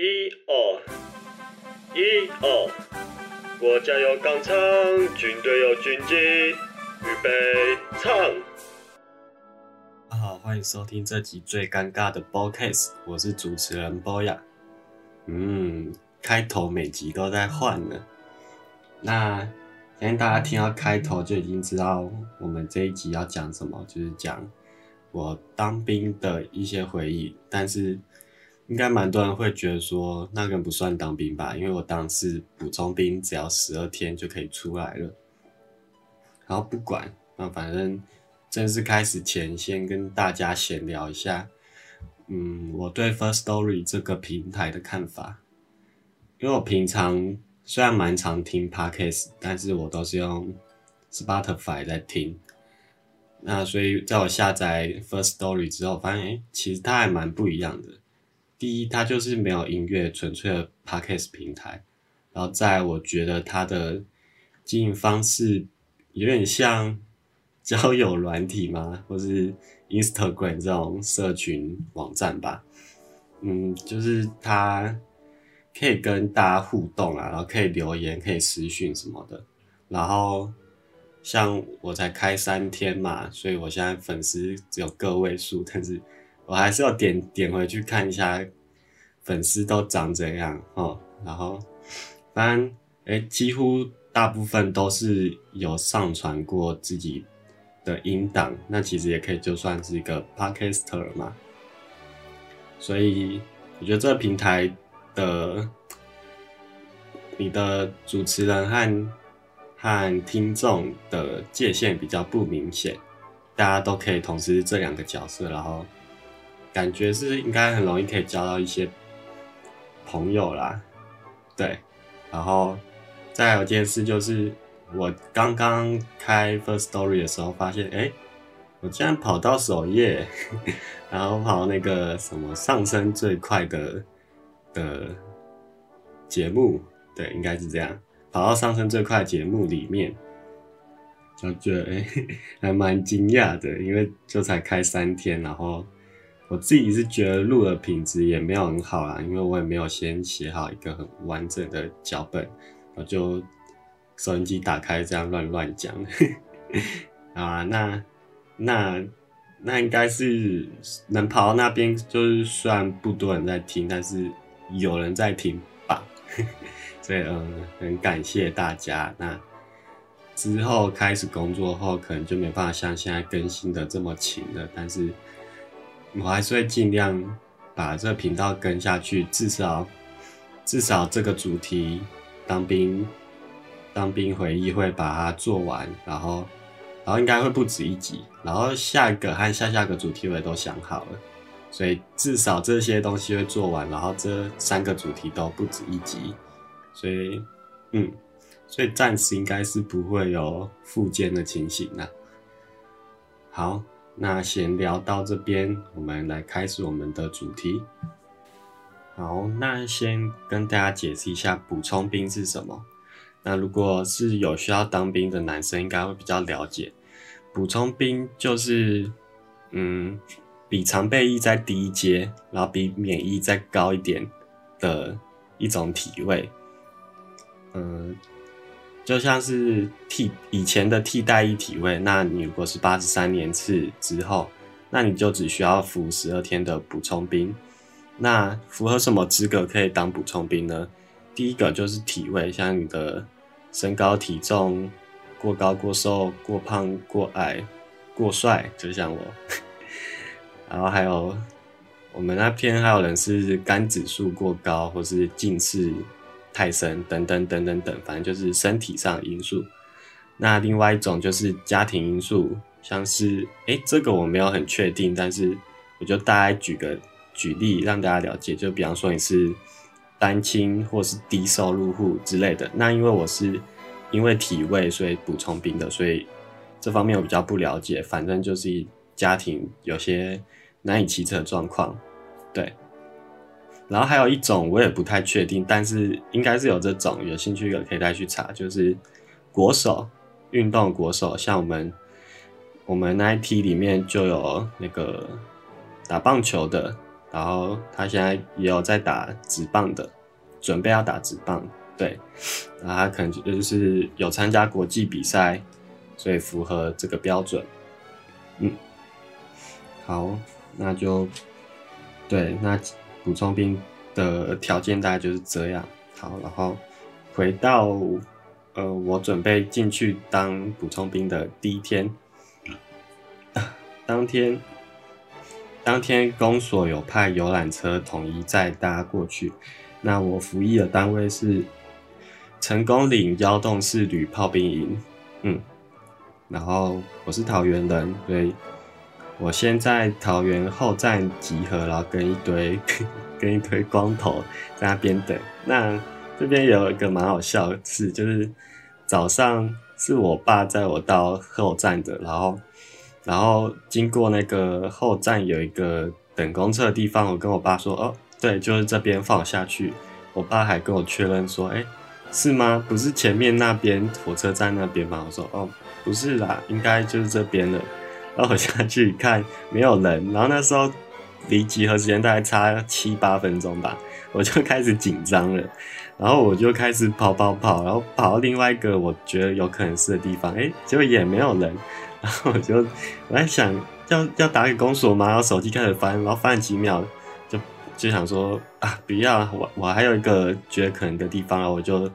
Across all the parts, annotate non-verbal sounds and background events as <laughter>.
一二一二，国家有钢枪，军队有军纪，预备唱。大家好，欢迎收听这集最尴尬的 b o c a s e 我是主持人 Boya。嗯，开头每集都在换呢。那相信大家听到开头就已经知道我们这一集要讲什么，就是讲我当兵的一些回忆。但是应该蛮多人会觉得说，那个不算当兵吧？因为我当时补充兵，只要十二天就可以出来了。然后不管，那反正正式开始前，先跟大家闲聊一下，嗯，我对 First Story 这个平台的看法。因为我平常虽然蛮常听 Podcast，但是我都是用 Spotify 在听。那所以在我下载 First Story 之后，发现诶，其实它还蛮不一样的。第一，它就是没有音乐，纯粹的 Podcast 平台。然后再，我觉得它的经营方式有点像 <laughs> 交友软体吗？或是 Instagram 这种社群网站吧。嗯，就是它可以跟大家互动啊，然后可以留言，可以私讯什么的。然后像我才开三天嘛，所以我现在粉丝只有个位数，但是我还是要点点回去看一下粉丝都长怎样哦。然后反正诶，几乎大部分都是有上传过自己的音档，那其实也可以就算是一个 podcaster 嘛。所以我觉得这个平台的你的主持人和和听众的界限比较不明显，大家都可以同时这两个角色，然后感觉是应该很容易可以交到一些朋友啦，对，然后再有件事就是我刚刚开 First Story 的时候发现，哎，我竟然跑到首页，<laughs> 然后跑到那个什么上升最快的的节目，对，应该是这样。跑到上升最快节目里面，就觉得哎，<laughs> 还蛮惊讶的，因为就才开三天，然后我自己是觉得录的品质也没有很好啦，因为我也没有先写好一个很完整的脚本，我就收音机打开这样乱乱讲 <laughs> 啊，那那那应该是能跑到那边，就是虽然不多人在听，但是有人在听吧。<laughs> 所以，嗯，很感谢大家。那之后开始工作后，可能就没办法像现在更新的这么勤了。但是，我还是会尽量把这频道跟下去，至少至少这个主题当兵当兵回忆会把它做完，然后然后应该会不止一集，然后下一个和下下个主题我也都想好了，所以至少这些东西会做完，然后这三个主题都不止一集。所以，嗯，所以暂时应该是不会有复健的情形啦。好，那闲聊到这边，我们来开始我们的主题。好，那先跟大家解释一下补充兵是什么。那如果是有需要当兵的男生，应该会比较了解。补充兵就是，嗯，比常备役再低一阶，然后比免疫再高一点的一种体位。嗯，就像是替以前的替代役体位，那你如果是八十三年次之后，那你就只需要服十二天的补充兵。那符合什么资格可以当补充兵呢？第一个就是体位，像你的身高体重过高过瘦过胖过矮过帅，就像我。<laughs> 然后还有我们那边还有人是肝指数过高，或是近视。太深等等等等等，反正就是身体上的因素。那另外一种就是家庭因素，像是诶，这个我没有很确定，但是我就大概举个举例让大家了解。就比方说你是单亲或是低收入户之类的，那因为我是因为体位所以补充兵的，所以这方面我比较不了解。反正就是家庭有些难以启齿的状况，对。然后还有一种我也不太确定，但是应该是有这种，有兴趣的可以再去查，就是国手运动国手，像我们我们那一梯里面就有那个打棒球的，然后他现在也有在打直棒的，准备要打直棒，对，然后他可能就是有参加国际比赛，所以符合这个标准。嗯，好，那就对，那补充兵的条件大概就是这样。好，然后回到呃，我准备进去当补充兵的第一天，<laughs> 当天当天公所有派游览车统一载大家过去。那我服役的单位是成功岭幺洞四旅炮兵营，嗯，然后我是桃园人，所以我先在桃园后站集合，然后跟一堆 <laughs> 跟一堆光头在那边等。那这边有一个蛮好笑的事，就是早上是我爸载我到后站的，然后然后经过那个后站有一个等公车的地方，我跟我爸说，哦，对，就是这边放下去。我爸还跟我确认说，哎，是吗？不是前面那边火车站那边吗？我说，哦，不是啦，应该就是这边了。然后我下去看，没有人。然后那时候离集合时间大概差七八分钟吧，我就开始紧张了。然后我就开始跑跑跑，然后跑到另外一个我觉得有可能是的地方，哎，结果也没有人。然后我就我在想，要要打给公所吗？然后手机开始翻，然后翻了几秒，就就想说啊，不要，我我还有一个觉得可能的地方，然后我就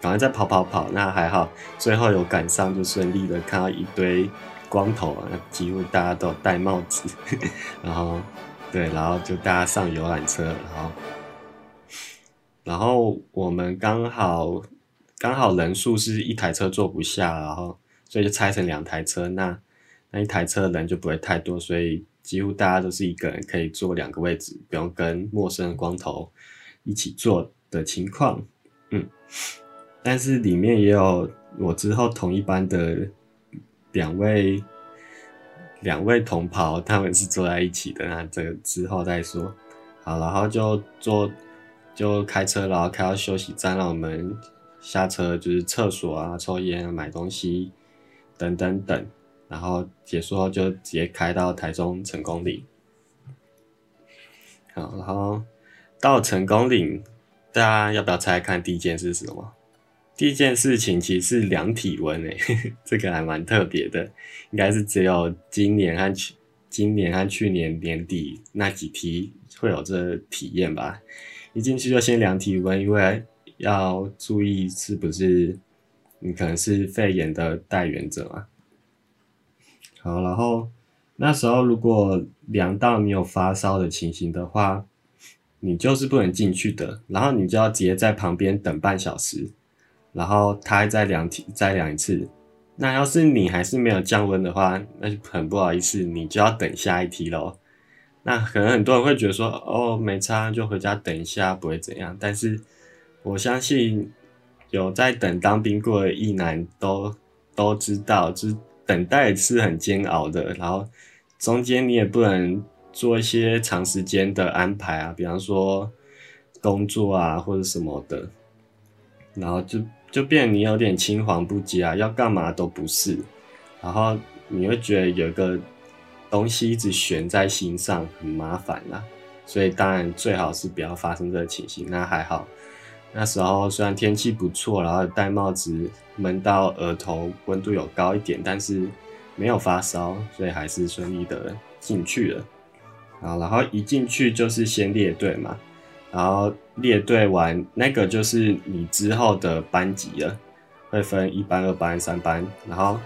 赶快再跑跑跑。那还好，最后有赶上，就顺利的看到一堆。光头啊，几乎大家都戴帽子，<laughs> 然后对，然后就大家上游览车，然后然后我们刚好刚好人数是一台车坐不下，然后所以就拆成两台车，那那一台车的人就不会太多，所以几乎大家都是一个人可以坐两个位置，不用跟陌生的光头一起坐的情况，嗯，但是里面也有我之后同一班的。两位两位同袍，他们是坐在一起的，那这个之后再说。好，然后就坐就开车，然后开到休息站，让我们下车，就是厕所啊、抽烟啊、买东西等等等。然后结束后就直接开到台中成功岭。好，然后到成功岭，大家要不要猜看第一件事是什么？第一件事情其实是量体温诶，<laughs> 这个还蛮特别的，应该是只有今年和去今年和去年年底那几批会有这体验吧。一进去就先量体温，因为要注意是不是你可能是肺炎的带源者嘛。好，然后那时候如果量到你有发烧的情形的话，你就是不能进去的，然后你就要直接在旁边等半小时。然后他再量体再量一次，那要是你还是没有降温的话，那就很不好意思，你就要等下一梯喽。那可能很多人会觉得说，哦，没差，就回家等一下，不会怎样。但是我相信有在等当兵过的役男都都知道，就是等待是很煎熬的。然后中间你也不能做一些长时间的安排啊，比方说工作啊或者什么的，然后就。就变你有点青黄不接啊，要干嘛都不是，然后你会觉得有个东西一直悬在心上，很麻烦啦。所以当然最好是不要发生这个情形。那还好，那时候虽然天气不错，然后戴帽子闷到额头，温度有高一点，但是没有发烧，所以还是顺利的进去了。好，然后一进去就是先列队嘛。然后列队完，那个就是你之后的班级了，会分一班、二班、三班。然后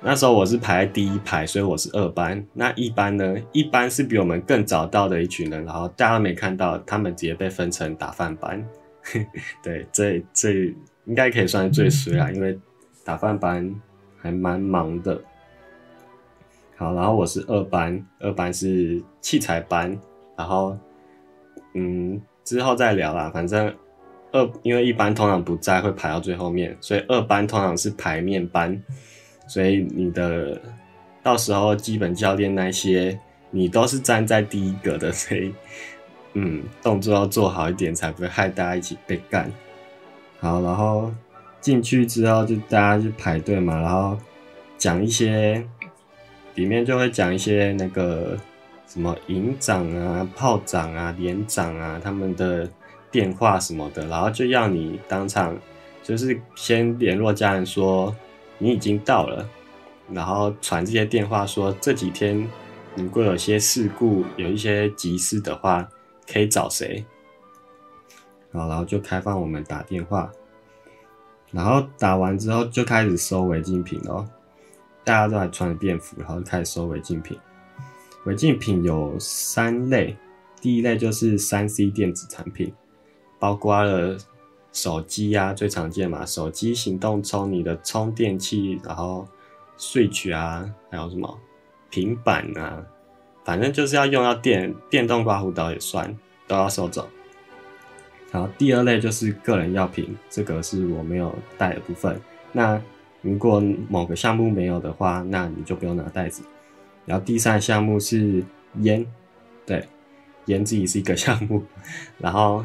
那时候我是排在第一排，所以我是二班。那一班呢？一班是比我们更早到的一群人，然后大家没看到，他们直接被分成打饭班。<laughs> 对，这这应该可以算是最衰啦，因为打饭班还蛮忙的。好，然后我是二班，二班是器材班，然后嗯。之后再聊啦，反正二因为一班通常不在，会排到最后面，所以二班通常是排面班，所以你的到时候基本教练那些你都是站在第一个的，<laughs> 所以嗯，动作要做好一点，才不会害大家一起被干。好，然后进去之后就大家去排队嘛，然后讲一些里面就会讲一些那个什么营长啊、炮长啊、连长啊他们的电话什么的，然后就要你当场就是先联络家人说你已经到了，然后传这些电话说这几天如果有些事故、有一些急事的话，可以找谁。好，然后就开放我们打电话，然后打完之后就开始收违禁品哦。大家都还穿着便服，然后就开始收违禁品。违禁品有三类，第一类就是三 C 电子产品，包括了手机啊，最常见嘛，手机、行动充、你的充电器，然后 Switch 啊，还有什么平板啊，反正就是要用到电，电动刮胡刀也算，都要收走。然后第二类就是个人药品，这个是我没有带的部分。那如果某个项目没有的话，那你就不用拿袋子。然后第三项目是烟，对，烟自己是一个项目。然后，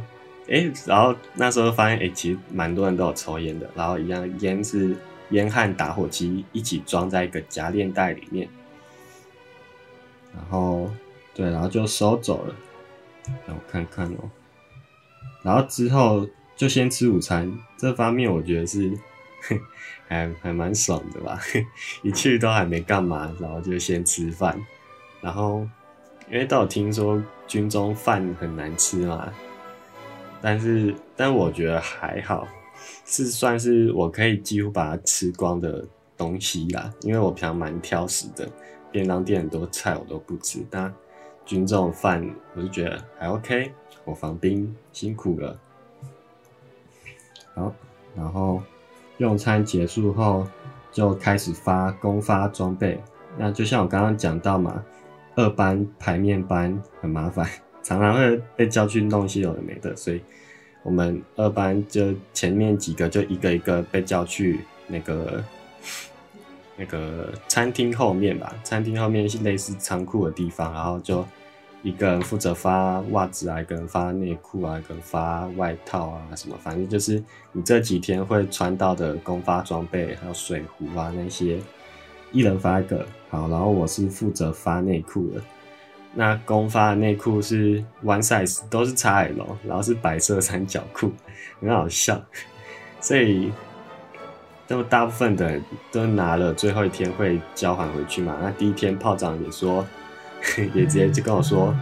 哎，然后那时候发现，哎，其实蛮多人都有抽烟的。然后一样，烟是烟和打火机一起装在一个夹链袋里面。然后，对，然后就收走了。让我看看哦。然后之后就先吃午餐，这方面我觉得是 <laughs> 还还蛮爽的吧。<laughs> 一去都还没干嘛，然后就先吃饭。然后因为到听说军中饭很难吃嘛，但是但我觉得还好，是算是我可以几乎把它吃光的东西啦。因为我平常蛮挑食的，便当店很多菜我都不吃，但军中饭我就觉得还 OK。我防兵辛苦了，好，然后用餐结束后就开始发公发装备。那就像我刚刚讲到嘛，二班排面班很麻烦，常常会被叫去弄一些有的没的，所以我们二班就前面几个就一个一个被叫去那个那个餐厅后面吧，餐厅后面是类似仓库的地方，然后就。一个人负责发袜子啊，一个人发内裤啊，一个人发外套啊，什么，反正就是你这几天会穿到的公发装备，还有水壶啊那些，一人发一个。好，然后我是负责发内裤的。那公发的内裤是 one size，都是 XL，然后是白色三角裤，很好笑。所以，都大部分的都拿了，最后一天会交还回去嘛。那第一天炮长也说。也直接就跟我说，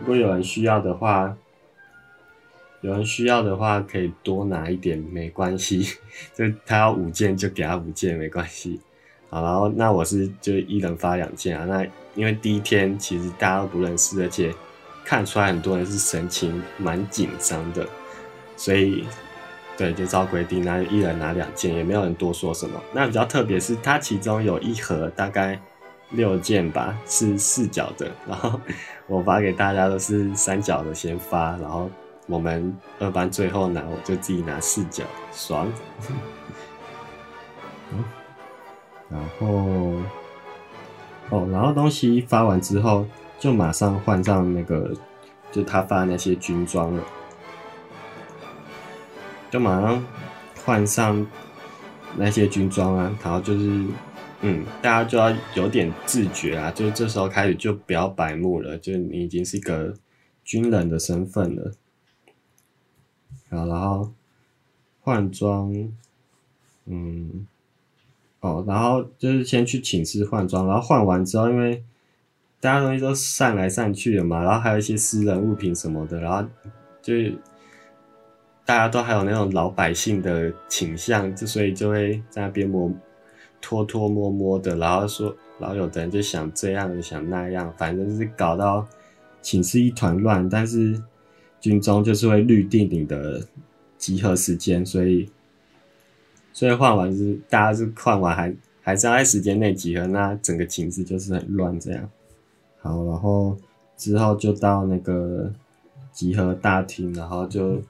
如果有人需要的话，有人需要的话可以多拿一点，没关系。<laughs> 就他要五件就给他五件，没关系。好，然后那我是就一人发两件啊。那因为第一天其实大家都不认识，而且看出来很多人是神情蛮紧张的，所以对就照规定，那就一人拿两件，也没有人多说什么。那比较特别是，它其中有一盒大概。六件吧，是四角的，然后我发给大家都是三角的，先发，然后我们二班最后拿，我就自己拿四角，爽。然后哦，然后东西发完之后，就马上换上那个，就他发那些军装了，就马上换上那些军装啊，然后就是。嗯，大家就要有点自觉啊，就是这时候开始就不要白目了，就你已经是一个军人的身份了。好，然后换装，嗯，哦，然后就是先去寝室换装，然后换完之后，因为大家东西都散来散去的嘛，然后还有一些私人物品什么的，然后就大家都还有那种老百姓的倾向，就所以就会在那边摸。拖拖摸摸的，然后说，然后有的人就想这样，想那样，反正是搞到寝室一团乱。但是军中就是会预定你的集合时间，所以所以换完是大家是换完还还是要在时间内集合，那整个寝室就是很乱这样。好，然后之后就到那个集合大厅，然后就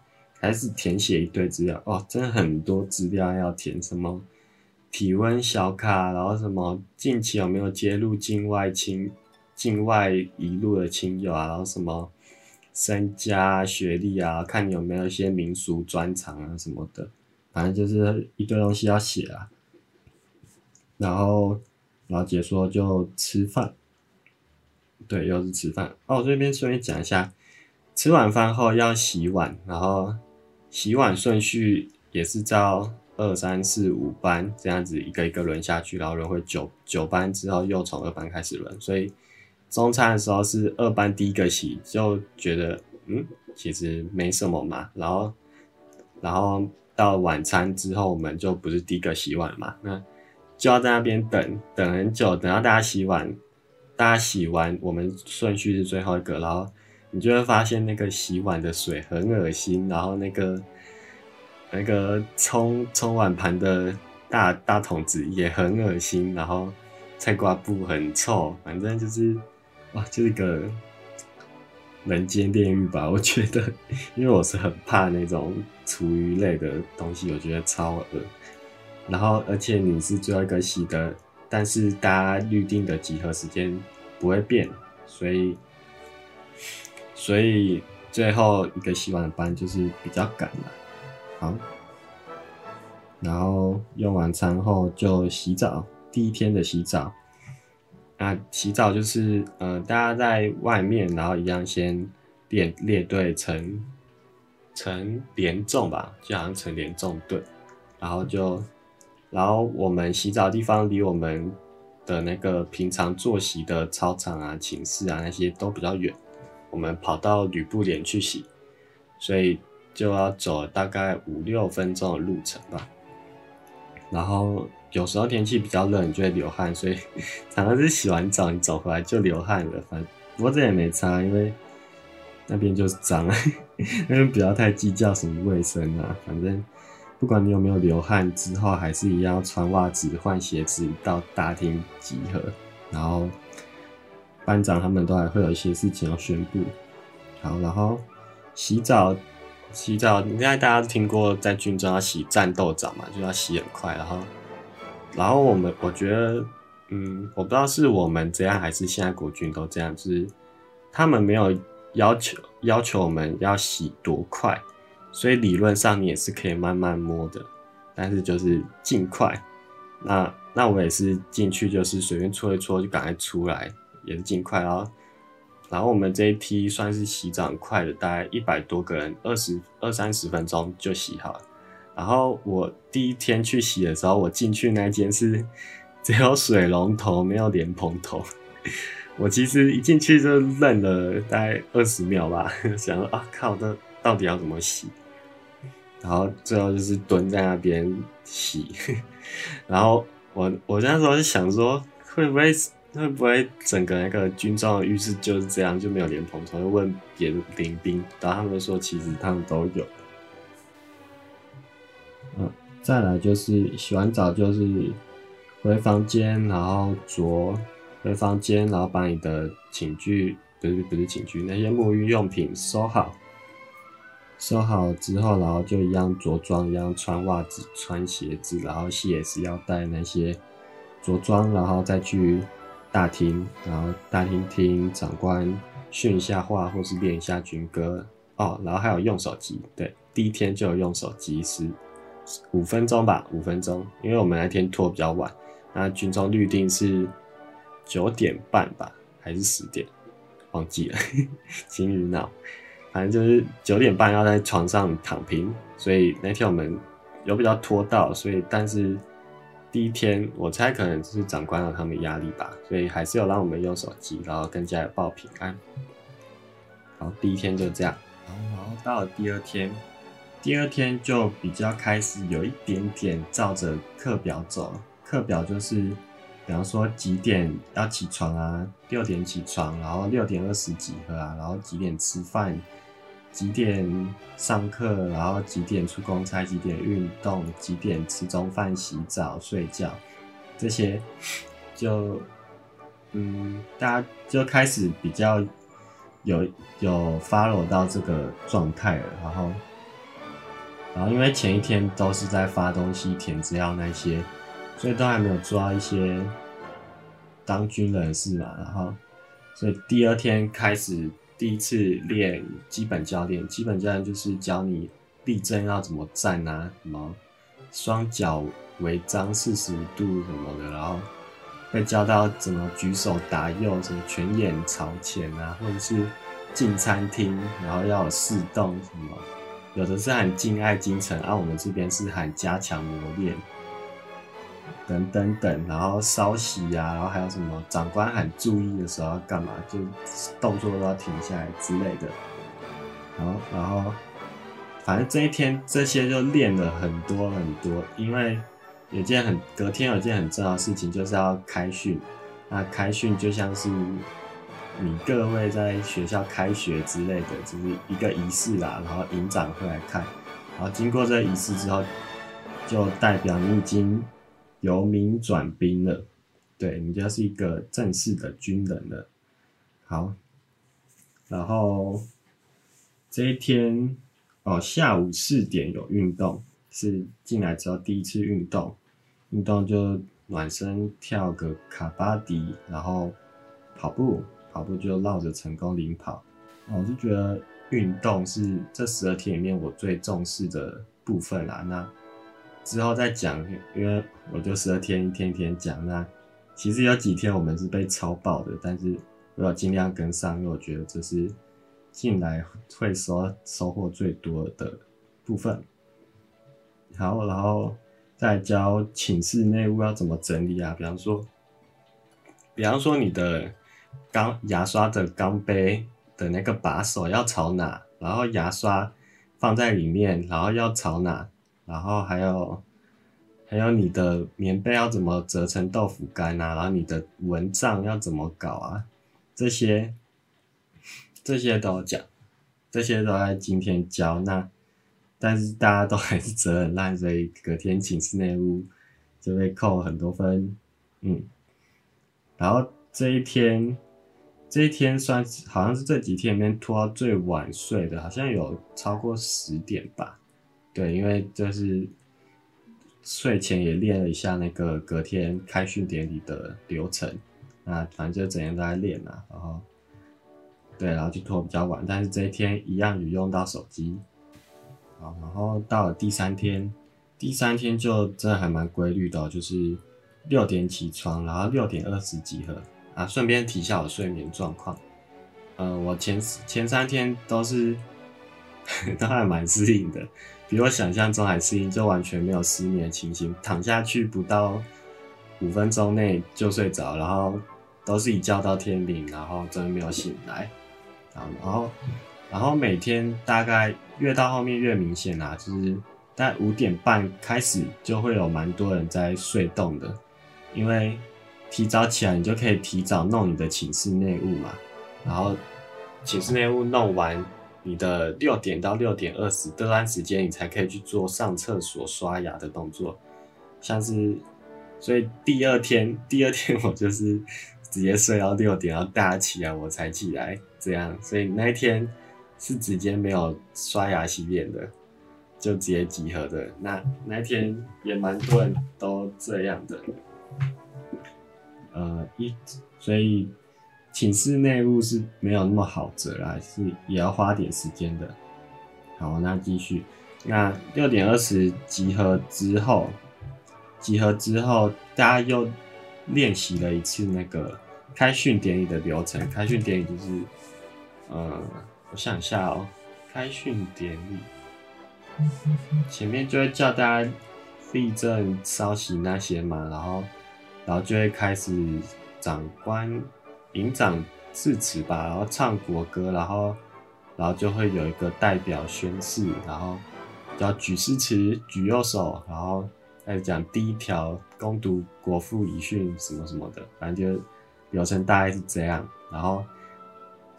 开始填写一堆资料。哦，真的很多资料要填，什么？体温小卡，然后什么近期有没有接入境外亲、境外一路的亲友啊，然后什么身家、学历啊，看你有没有一些民俗专长啊什么的，反正就是一堆东西要写啊。然后老姐说就吃饭，对，又是吃饭。哦，这边顺便讲一下，吃完饭后要洗碗，然后洗碗顺序也是照二三四五班这样子一个一个轮下去，然后轮回九九班之后又从二班开始轮，所以中餐的时候是二班第一个洗，就觉得嗯其实没什么嘛，然后然后到晚餐之后我们就不是第一个洗碗嘛，那就要在那边等等很久，等到大家洗碗。大家洗完，我们顺序是最后一个，然后你就会发现那个洗碗的水很恶心，然后那个那个冲冲碗盘的大大桶子也很恶心，然后菜瓜布很臭，反正就是哇，就是个人间炼狱吧。<laughs> 我觉得，因为我是很怕那种厨余类的东西，我觉得超恶。然后，而且你是最后一个洗的。但是大家预定的集合时间不会变，所以所以最后一个洗碗班就是比较赶了。好，然后用完餐后就洗澡，第一天的洗澡。那洗澡就是呃，大家在外面，然后一样先列列队成成连众吧，就好像成连众队，然后就。然后我们洗澡地方离我们的那个平常作息的操场啊、寝室啊那些都比较远，我们跑到吕布连去洗，所以就要走大概五六分钟的路程吧。然后有时候天气比较热，你就会流汗，所以 <laughs> 常常是洗完澡你走回来就流汗了。反不过这也没差，因为那边就是脏，<laughs> 那边不要太计较什么卫生啊，反正。不管你有没有流汗，之后还是一样穿袜子、换鞋子到大厅集合。然后班长他们都还会有一些事情要宣布。好，然后洗澡，洗澡，应该大家听过在军中要洗战斗澡嘛，就要洗很快。然后，然后我们我觉得，嗯，我不知道是我们这样还是现在国军都这样，就是他们没有要求要求我们要洗多快。所以理论上你也是可以慢慢摸的，但是就是尽快。那那我也是进去就是随便搓一搓就赶快出来，也是尽快。然后然后我们这一批算是洗澡快的，大概一百多个人，二十二三十分钟就洗好了。然后我第一天去洗的时候，我进去那间是 <laughs> 只有水龙头，没有莲蓬头。<laughs> 我其实一进去就愣了大概二十秒吧，<laughs> 想说啊靠，这到底要怎么洗？然后最后就是蹲在那边洗，然后我我那时候就想说，会不会会不会整个那个军装浴室就是这样，就没有莲蓬头？就问别的林兵，然后他们说其实他们都有。嗯，再来就是洗完澡就是回房间，然后着回房间，然后把你的寝具不是不是寝具那些沐浴用品收好。收好之后，然后就一样着装，一样穿袜子、穿鞋子，然后系也是要带那些着装，然后再去大厅，然后大厅听长官训一下话，或是练一下军歌哦。然后还有用手机，对，第一天就有用手机，是五分钟吧，五分钟，因为我们那天拖比较晚，那军中预定是九点半吧，还是十点，忘记了，今日脑。反正就是九点半要在床上躺平，所以那天我们有比较拖到，所以但是第一天我猜可能就是长官让他们压力吧，所以还是有让我们用手机，然后更加有报平安。好，第一天就这样，然后到了第二天，第二天就比较开始有一点点照着课表走，课表就是，比方说几点要起床啊，六点起床，然后六点二十集合啊，然后几点吃饭。几点上课，然后几点出公差，几点运动，几点吃中饭、洗澡、睡觉，这些就嗯，大家就开始比较有有 follow 到这个状态了。然后，然后因为前一天都是在发东西、填资料那些，所以都还没有抓一些当军人的事嘛。然后，所以第二天开始。第一次练基本教练，基本教练就是教你立正要怎么站啊，什么双脚围张四十度什么的，然后会教到怎么举手答右，什么全眼朝前啊，或者是进餐厅，然后要有四动什么，有的是喊敬爱精神，而、我们这边是喊加强磨练，等等等，然后稍息啊，然后还有什么长官喊注意的时候要干嘛，就动作都要停下来之类的，然后然后反正这一天这些就练了很多很多，因为。有件很隔天有件很重要的事情，就是要开训。那开训就像是你各位在学校开学之类的，就是一个仪式啦。然后营长会来看，然后经过这仪式之后，就代表你已经由民转兵了，对你就是一个正式的军人了。好，然后这一天哦，下午四点有运动，是进来之后第一次运动。运动就暖身，跳个卡巴迪，然后跑步，跑步就绕着成功领跑。我是觉得运动是这十二天里面我最重视的部分啦。那之后再讲，因为我就十二天一天一天讲。那其实有几天我们是被超爆的，但是我要尽量跟上，因为我觉得这是进来会收收获最多的部分。好，然后。再教寝室内务要怎么整理啊？比方说，比方说你的钢牙刷的钢杯的那个把手要朝哪，然后牙刷放在里面，然后要朝哪，然后还有还有你的棉被要怎么折成豆腐干啊？然后你的蚊帐要怎么搞啊？这些这些都讲，这些都在今天教那。但是大家都还是责很烂，所以隔天寝室内务就被扣很多分，嗯。然后这一天，这一天算好像是这几天里面拖到最晚睡的，好像有超过十点吧。对，因为就是睡前也练了一下那个隔天开训典礼的流程，那反正就整天都在练啊。然后，对，然后就拖比较晚，但是这一天一样有用到手机。好，然后到了第三天，第三天就真的还蛮规律的，就是六点起床，然后六点二十集合啊。顺便提一下我睡眠状况，呃，我前前三天都是 <laughs> 都还蛮适应的，比我想象中还适应，就完全没有失眠的情形，躺下去不到五分钟内就睡着，然后都是一觉到天明，然后真的没有醒来，然后。然后每天大概越到后面越明显啦，就是在五点半开始就会有蛮多人在睡动的，因为提早起来你就可以提早弄你的寝室内务嘛，然后寝室内务弄完，你的六点到六点二十这段时间你才可以去做上厕所、刷牙的动作，像是，所以第二天 <laughs> 第二天我就是直接睡到六点，然后大家起来我才起来，这样，所以那一天。是直接没有刷牙洗脸的，就直接集合的。那那一天也蛮多人都这样的，呃，一所以寝室内务是没有那么好折啦，是也要花点时间的。好，那继续。那六点二十集合之后，集合之后大家又练习了一次那个开训典礼的流程。开训典礼就是，呃。我想一下哦，开训典礼前面就会叫大家立正、稍息那些嘛，然后，然后就会开始长官、营长致辞吧，然后唱国歌，然后，然后就会有一个代表宣誓，然后叫举诗词、举右手，然后开始讲第一条攻读国父遗训什么什么的，反正就流程大概是这样，然后。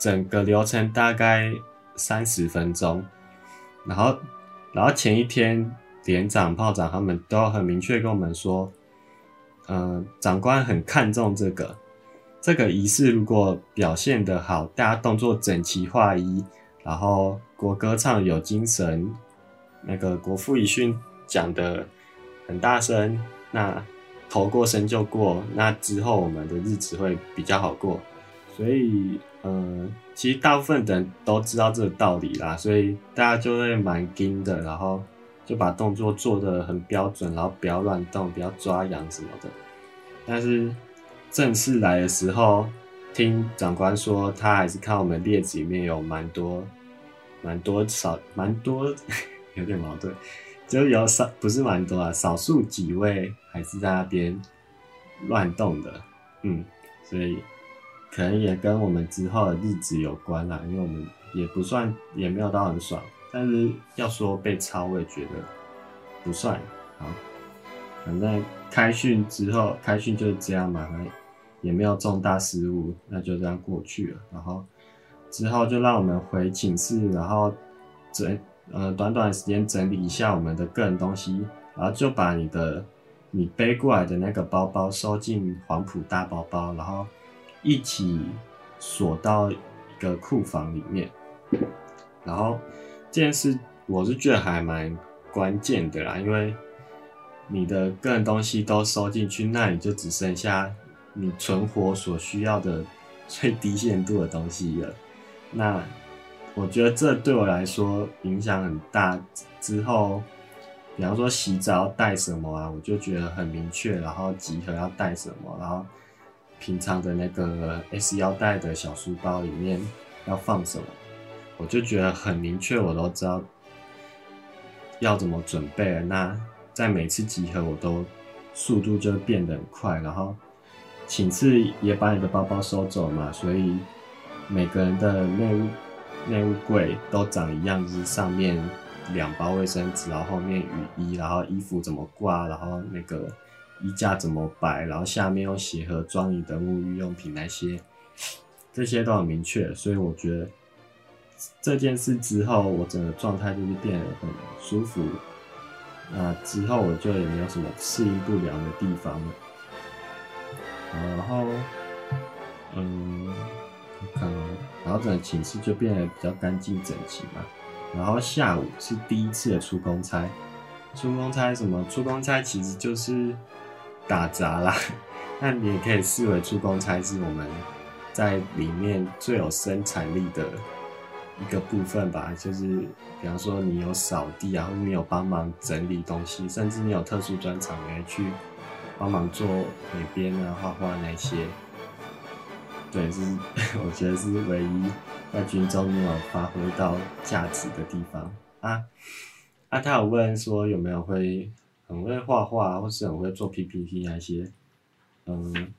整个流程大概三十分钟，然后，然后前一天连长、炮长他们都很明确跟我们说，嗯，长官很看重这个，这个仪式如果表现得好，大家动作整齐划一，然后国歌唱有精神，那个国父遗训讲的很大声，那头过身就过，那之后我们的日子会比较好过，所以。嗯，其实大部分人都知道这个道理啦，所以大家就会蛮盯的，然后就把动作做得很标准，然后不要乱动，不要抓痒什么的。但是正式来的时候，听长官说，他还是看我们列子里面有蛮多、蛮多少、蛮多，<laughs> 有点矛盾，就有少不是蛮多啊，少数几位还是在那边乱动的，嗯，所以可能也跟我们之后的日子有关啦，因为我们也不算也没有到很爽，但是要说被抄，我也觉得不算好。反正开训之后，开训就这样嘛，也没有重大失误，那就这样过去了。然后之后就让我们回寝室，然后整呃短短时间整理一下我们的个人东西，然后就把你的你背过来的那个包包收进黄埔大包包，然后一起锁到一个库房里面。然后这件事我是觉得还蛮关键的啦，因为。你的个人东西都收进去，那你就只剩下你存活所需要的 <laughs> 最低限度的东西了。那我觉得这对我来说影响很大。之后，比方说洗澡要带什么啊，我就觉得很明确。然后集合要带什么，然后平常的那个 S 腰带的小书包里面要放什么，我就觉得很明确，我都知道要怎么准备了。那在每次集合，我都速度就变得很快，然后寝室也把你的包包收走嘛，所以每个人的内务内务柜都长一样，就是上面两包卫生纸，然后后面雨衣，然后衣服怎么挂，然后那个衣架怎么摆，然后下面用鞋盒装你的沐浴用品那些，这些都很明确，所以我觉得这件事之后，我整个状态就是变得很舒服。那之后我就也没有什么适应不良的地方了。然后，嗯，可能，然后整个寝室就变得比较干净整齐嘛。然后下午是第一次的出公差，出公差什么？出公差其实就是打杂啦。<laughs> 那你也可以视为出公差是我们在里面最有生产力的。一个部分吧，就是比方说你有扫地啊，或者你有帮忙整理东西，甚至你有特殊专长，你会去帮忙做美编啊、画画那些。对，是 <laughs> 我觉得是唯一在军中没有发挥到价值的地方啊。啊，他有问说有没有会很会画画，或是很会做 PPT 那些。嗯，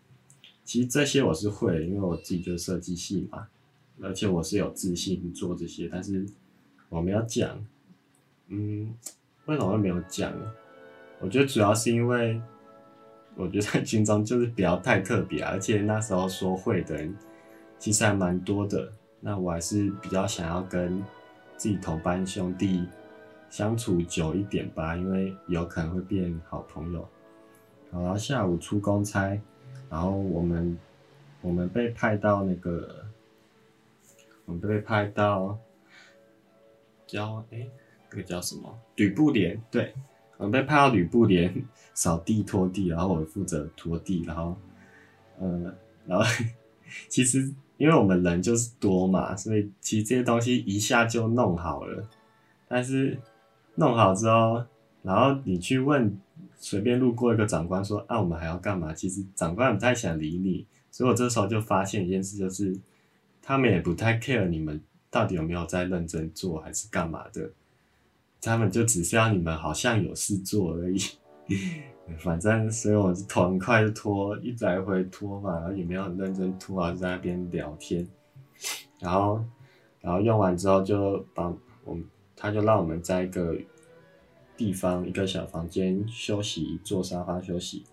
其实这些我是会，因为我自己就是设计系嘛。而且我是有自信做这些，但是我没有讲。嗯，为什么会没有讲？我觉得主要是因为，我觉得在军中就是不要太特别，<laughs> 而且那时候说会的人其实还蛮多的。那我还是比较想要跟自己同班兄弟相处久一点吧，因为有可能会变好朋友。然后下午出公差，然后我们我们被派到那个。我们被派到叫哎，那个叫什么吕布连？对，我们被派到吕布连扫地拖地，然后我负责拖地，然后，呃，然后其实因为我们人就是多嘛，所以其实这些东西一下就弄好了。但是弄好之后，然后你去问随便路过一个长官说啊，我们还要干嘛？其实长官不太想理你，所以我这时候就发现一件事，就是。他们也不太 care 你们到底有没有在认真做还是干嘛的，他们就只是要你们好像有事做而已。<laughs> 反正所以我是拖很快就拖，一来回拖嘛，然后也没有很认真拖啊，就在那边聊天。然后，然后用完之后就帮我们，他就让我们在一个地方一个小房间休息，坐沙发休息。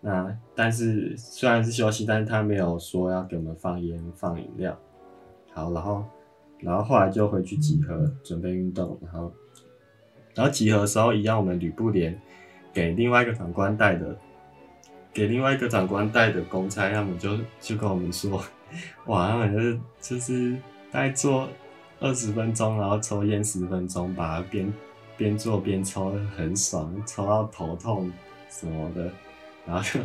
那但是虽然是休息，但是他没有说要给我们放烟放饮料。好，然后然后后来就回去集合，准备运动。然后然后集合的时候一样，我们吕布连给另外一个长官带的，给另外一个长官带的公差，他们就就跟我们说，哇，他们就是就是大概做二十分钟，然后抽烟十分钟，把边边做边抽，很爽，抽到头痛什么的。然后就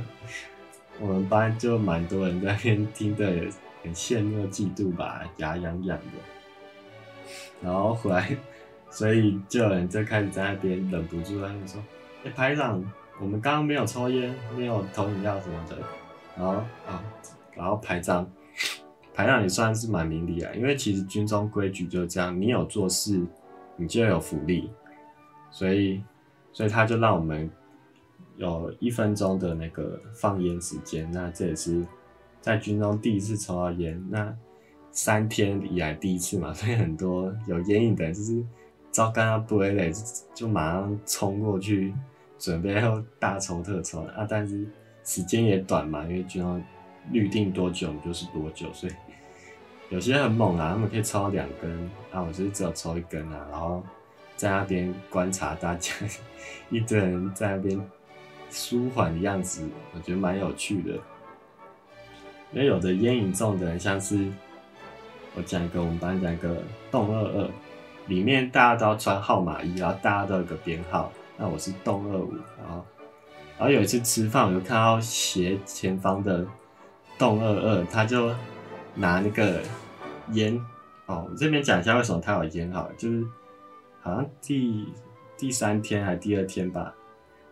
我们班就蛮多人在那边听的，很羡慕嫉妒吧，牙痒痒的。然后回来，所以就有人就开始在那边忍不住在那边说：“哎，排长，我们刚刚没有抽烟，没有投饮料什么的。”然后啊，然后排长，排长也算是蛮明理啊，因为其实军中规矩就是这样，你有做事，你就有福利，所以，所以他就让我们有一分钟的那个放烟时间，那这也是在军中第一次抽到烟，那三天以来第一次嘛，所以很多有烟瘾的人就是照干他不会嘞，就马上冲过去准备要大抽特抽啊，但是。时间也短嘛，因为军中预定多久就是多久，所以有些很猛啊，他们可以抽两根啊，我就是只有抽一根啊，然后在那边观察大家一堆人在那边舒缓的样子，我觉得蛮有趣的。因为有的烟瘾重的人，像是我讲一个我们班讲一个洞二二，里面大家都要穿号码一，然后大家都有个编号，那我是洞二五，然后。然后有一次吃饭，我就看到斜前方的洞二二，他就拿那个烟哦，我这边讲一下为什么他有烟好，就是好像第第三天还是第二天吧，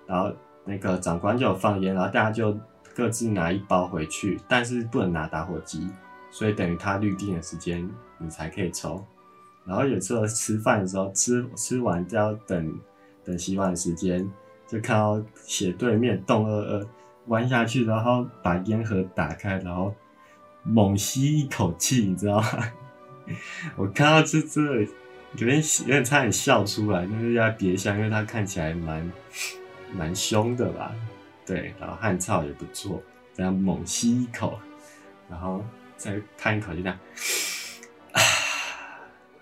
然后那个长官就有放烟，然后大家就各自拿一包回去，但是不能拿打火机，所以等于他预定的时间你才可以抽。然后有时候吃饭的时候吃吃完就要等等洗碗时间。就看到斜对面洞二二弯下去，然后把烟盒打开，然后猛吸一口气，你知道吗？<laughs> 我看到这这有点有点差点笑出来，就是要别笑，因为他看起来蛮蛮凶的吧？对，然后汗臭也不错，这样猛吸一口，然后再叹一口，就这样，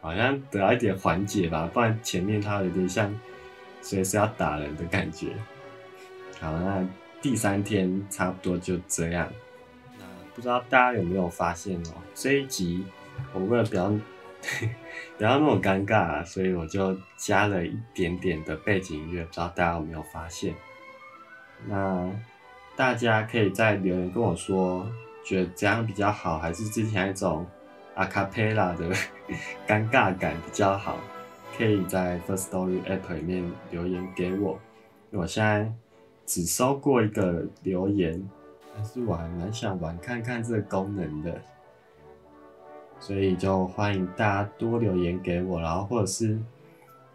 好像得到一点缓解吧，不然前面他有点像。随时要打人的感觉。好，那第三天差不多就这样。那不知道大家有没有发现哦？这一集我为了不要 <laughs> 不要那么尴尬，所以我就加了一点点的背景音乐，不知道大家有没有发现？那大家可以在留言跟我说，觉得这样比较好，还是之前那种阿卡贝拉的尴尬感比较好？可以在 First Story App 里面留言给我，我现在只收过一个留言，但是我还蛮想玩看看这个功能的，所以就欢迎大家多留言给我，然后或者是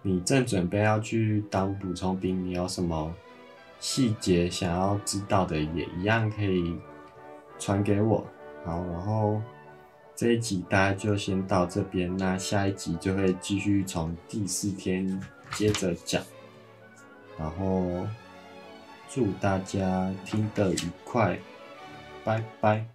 你正准备要去当补充兵，你有什么细节想要知道的，也一样可以传给我。好，然后。这一集大家就先到这边，那下一集就会继续从第四天接着讲，然后祝大家听得愉快，拜拜。